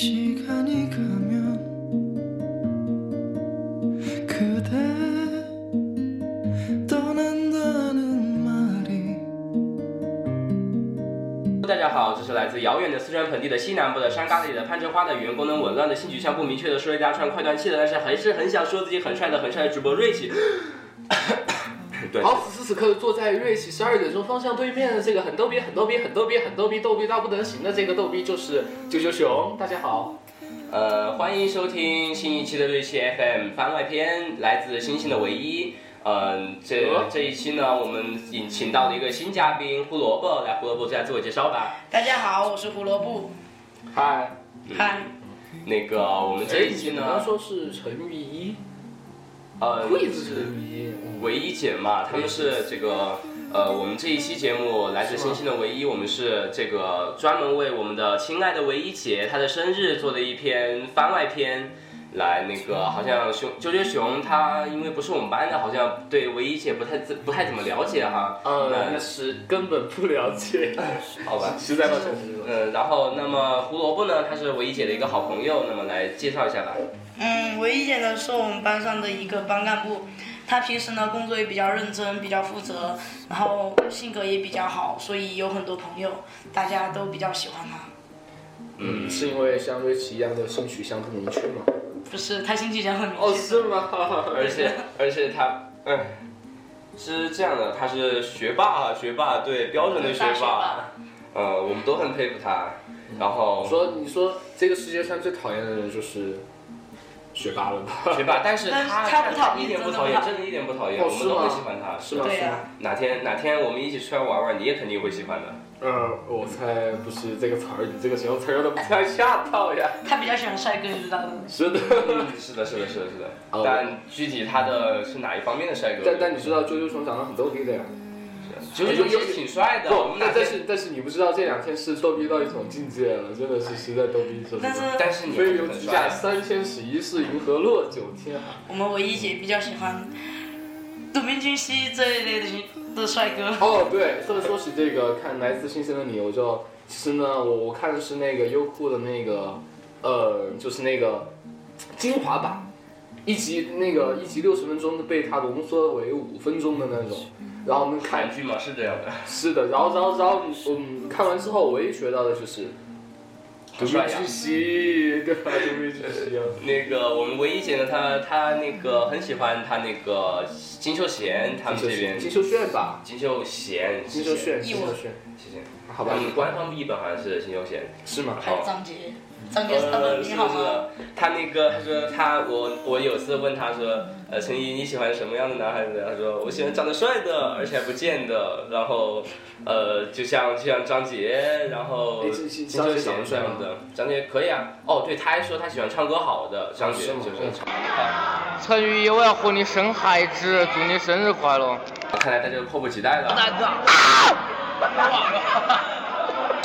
大家好，这是来自遥远的四川盆地的西南部的山旮旯里的攀枝花的语言功能紊乱的性取向不明确的说一大串快断气的，但是还是很想说自己很帅的很帅的主播瑞奇。对，好，此时此刻坐在瑞奇十二点钟方向对面的这个很逗逼、很逗逼、很逗逼、很逗逼、逗逼到不能行的这个逗逼就是九九熊。大家好，呃，欢迎收听新一期的瑞奇 FM 番外篇，来自星星的唯一。嗯、这这一期呢，我们引请到了一个新嘉宾胡萝卜，来胡萝卜再自我介绍吧。大家好，我是胡萝卜。嗨，嗨，那个我们这一期呢你刚刚，说是陈玉一，呃，会是陈玉一，唯一姐嘛，他们是这个呃，我们这一期节目来自星星的唯一，我们是这个专门为我们的亲爱的唯一姐她的生日做的一篇番外篇。来，那个好像熊啾啾熊，他因为不是我们班的，好像对唯一姐不太自不太怎么了解哈。嗯，那那是根本不了解，好吧。实在抱歉，实在抱歉嗯，然后那么胡萝卜呢，他是唯一姐的一个好朋友，那么来介绍一下吧。嗯，唯一姐呢是我们班上的一个班干部，她平时呢工作也比较认真，比较负责，然后性格也比较好，所以有很多朋友，大家都比较喜欢他。嗯，是因为像瑞奇一样的性取向不明确吗？不是，他性取向很明确。哦，是吗？而且而且他，嗯，是这样的，他是学霸啊，学霸，对，标准的学霸霸。呃，我们都很佩服他。然后说你说这个世界上最讨厌的人就是学霸了吧？学霸，但是他他不讨厌一点不讨厌，真的不讨厌真的一点不讨厌，哦我们都是吗很喜欢他。是吗？是吗？对、哪天哪天我们一起出来玩玩，你也肯定会喜欢的。嗯，我猜不是这个词儿，你这个形容词儿用的不太 恰当呀。他比较喜欢帅哥，你知道吗。是的。嗯，是的，是的，是的，是的。哦但具体他的是哪一方面的帅哥？但但你知道啾啾熊长得很逗逼的呀？九九也挺帅的。我不那，但但是但是你不知道这两天是逗逼到一种境界了，真的是实在逗逼，说实但是。但是你飞流直下三千尺，疑是，银河落九天。我们唯一姐比较喜欢杜明俊熙这一类的的帅哥。哦，对，这么说起这个，看《来自星星的你》，我就其实呢，我我看的是那个优酷的那个，呃，就是那个精华版，一集那个一集六十分钟被他浓缩为五分钟的那种，然后我们看韩剧嘛是这样的。是的，然后然后然后嗯，看完之后唯一学到的就是，好帅呀巨蜥，对吧？独臂巨蜥啊。那个我们唯一姐呢，她她那个很喜欢她那个金秀贤他们这边。金秀炫吧，金秀贤，金秀炫，金秀炫，谢谢。好吧我，们官方译本好像是金秀贤。是吗？还有张杰，张杰他呃，的，是你好吗？是，他那个他说他我我有次问他说，呃，陈怡你喜欢什么样的男孩子？他说我喜欢长得帅的，而且还不贱的，然后呃，就像就像张杰，然后 张杰秀贤长得帅吗这样的，张杰可以啊。哦，对，他还说他喜欢唱歌好的，张杰。陈宇，我要和你生孩子，祝你生日快乐！看来大家都迫不及待了。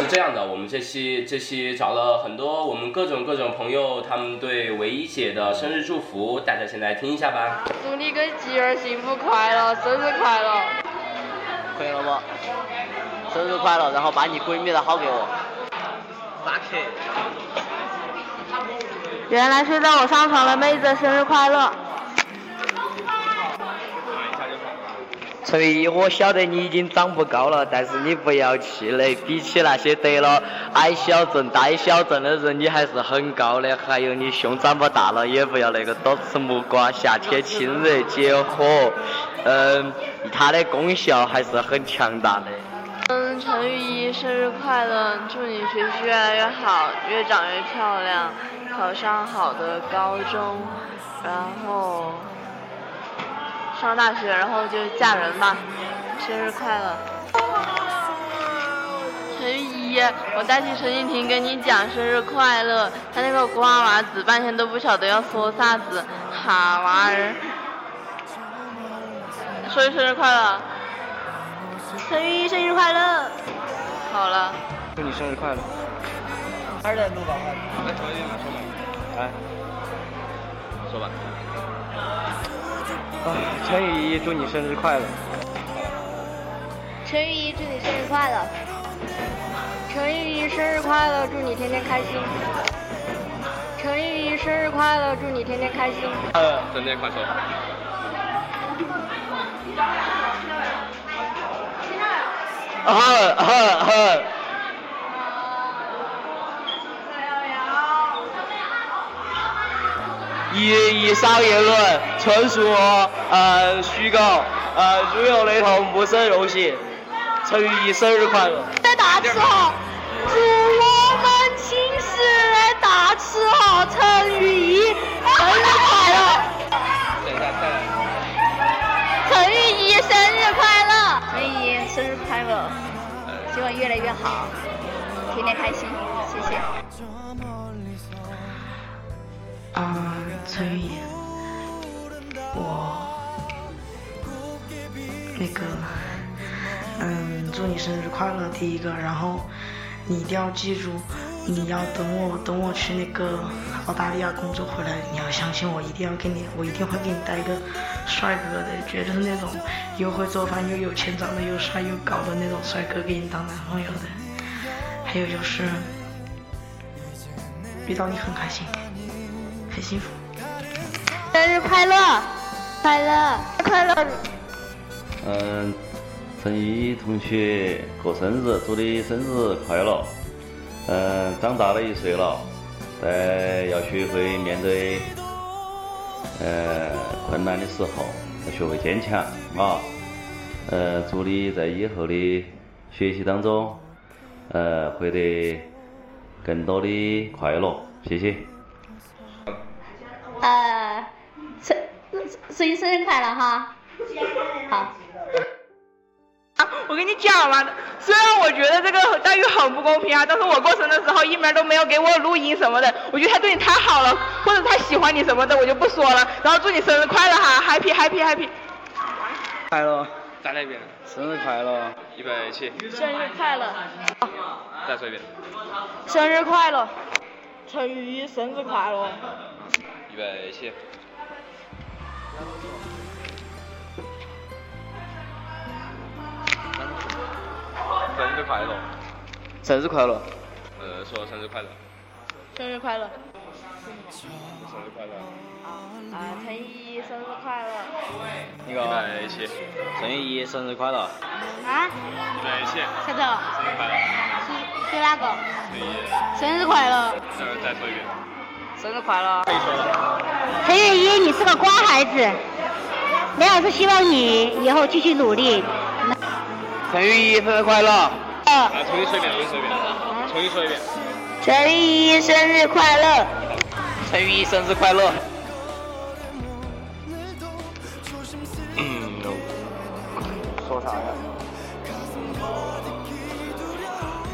是这样的，我们这期这期找了很多我们各种各种朋友，他们对唯一姐的生日祝福，大家先来听一下吧。祝你跟吉儿幸福快乐，生日快乐！可以了吗？生日快乐，然后把你闺蜜的号给我。原来是让我上床的妹子，生日快乐！陈宇，我晓得你已经长不高了，但是你不要气馁，比起那些得了矮小症、呆小症的人，你还是很高的。还有你胸长不大了，也不要那个多吃木瓜，夏天清热解火，嗯，它的功效还是很强大的。嗯，陈玉怡生日快乐！祝你学习越来越好，越长越漂亮，考上好的高中，然后上大学，然后就嫁人吧。生日快乐！陈雨怡，我代替陈静婷跟你讲生日快乐，他那个瓜娃子半天都不晓得要说啥子，哈娃儿。说一生日快乐！陈雨怡生日快乐！好了。祝你生日快乐！二在录吧，来，说吧。啊，陈雨衣，祝你生日快乐！陈玉怡，祝你生日快乐！陈玉怡，生日快乐！祝你天天开心！陈玉怡，生日快乐！祝你天天开心！呃，生日快乐！啊啊啊！以以上言论纯属呃虚构，呃如有雷同，不胜荣幸。陈玉怡生日快乐！在大吃哈，祝我们寝室的大吃哈陈玉怡生日快乐！陈玉怡生日快乐！陈玉怡生日快乐！希望越来越好，天天开心，谢谢。啊，陈雨怡，我那个，嗯，祝你生日快乐，第一个，然后你一定要记住，你要等我，等我去那个澳大利亚工作回来，你要相信我，一定要给你，我一定会给你带一个帅哥的，绝对是那种又会做饭又有钱、长得又帅又高的那种帅哥给你当男朋友的。还有就是遇到你很开心，幸福。生日快乐，快乐，快乐！嗯，陈一同学过生日，祝你生日快乐。嗯，长大了一岁了，在要学会面对呃困难的时候，要学会坚强啊。呃，祝你在以后的学习当中，呃，获得更多的快乐。谢谢。呃，生所以生日快乐哈！好。我跟你讲嘛，虽然我觉得这个待遇很不公平啊，但是我过生的时候一门都没有给我录音什么的，我觉得他对你太好了，或者他喜欢你什么的，我就不说了。然后祝你生日快乐哈，happy happy happy。快乐，再来一遍。生日快乐！预备起。生日快乐！再说一遍。生日快乐！陈雨怡生日快乐！预备起。生日快乐！生日快乐！呃，说生日快乐。生日快乐！生日快乐！啊，陈依依生日快乐！那个，预备起。陈依依生日快乐！啊？预备起。啥子？生日快乐！是是哪个？陈依依。生日快乐！再再说一遍。生日快乐！可以说了。陈雨一，你是个乖孩子，梁老师希望你以后继续努力。陈雨一生日快乐！啊，重新说一遍，重新说一遍，重新说一遍。陈玉一生日快乐！陈玉一生日快乐！嗯，说啥呀？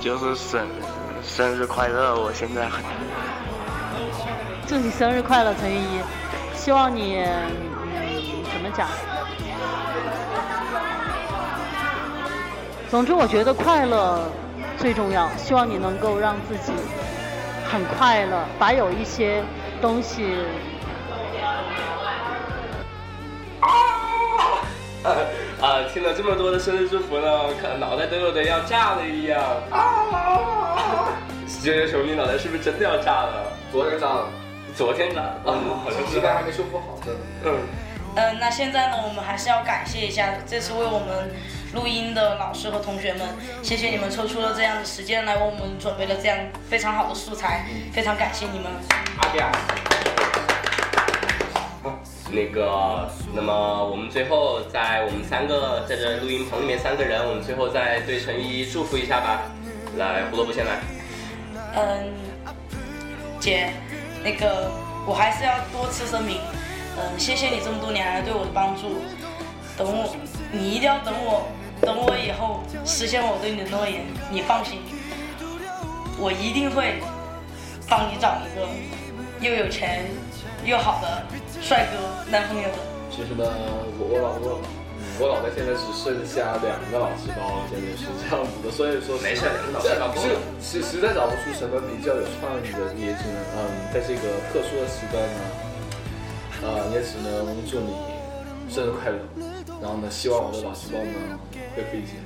就是生生日快乐，我现在很。祝你生日快乐，陈雨怡！希望你，嗯，怎么讲？总之，我觉得快乐最重要。希望你能够让自己很快乐，把有一些东西。啊，听了这么多的生日祝福呢，看脑袋都有点要炸了一样。啊！九九熊，你脑袋是不是真的要炸了？昨天炸了。昨天的？嗯，好像膝盖还没修复好，真的。嗯。嗯，那现在呢，我们还是要感谢一下这次为我们录音的老师和同学们，谢谢你们抽出了这样的时间来为我们准备了这样非常好的素材，非常感谢你们。阿弟啊。那个，那么我们最后在我们三个在这录音棚里面三个人，我们最后再对陈一祝福一下吧。来，胡萝卜先来。嗯，姐，那个我还是要多次声明，嗯，谢谢你这么多年来对我的帮助。等我，你一定要等我，等我以后实现我对你的诺言，你放心，我一定会帮你找一个又有钱又好的帅哥男朋友的。其实呢，我我老我我脑袋现在只剩下两个老师包，现在是这样子的，所以说没事，老师包够了。实实在找不出什么比较有创意的，也只能嗯，在这个特殊的时段呢，呃，也只能祝你生日快乐。然后呢，希望我的老细胞呢恢复一些。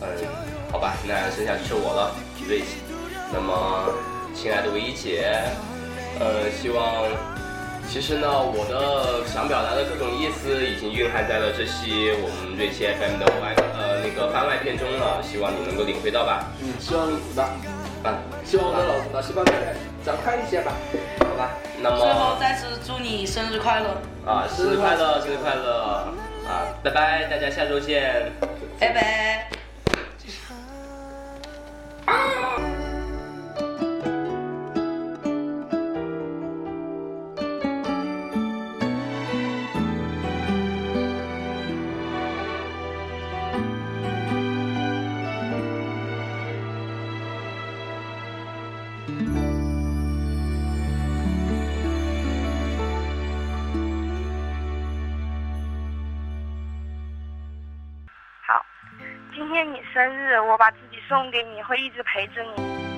嗯，好吧，那剩下就是我了，瑞姐。那么，亲爱的唯一姐，呃，希望，其实呢，我的想表达的各种意思已经蕴含在了这期我们瑞奇 FM 的外呃那个番外篇中了，希望你能够领会到吧。嗯，希望如此吧。啊，希望我的老老细胞再长快一些吧。好吧，那么最后再次祝你生日快乐，啊，生日快乐，生日快乐啊，拜拜，大家下周见。拜拜。生日，我把自己送给你，会一直陪着你。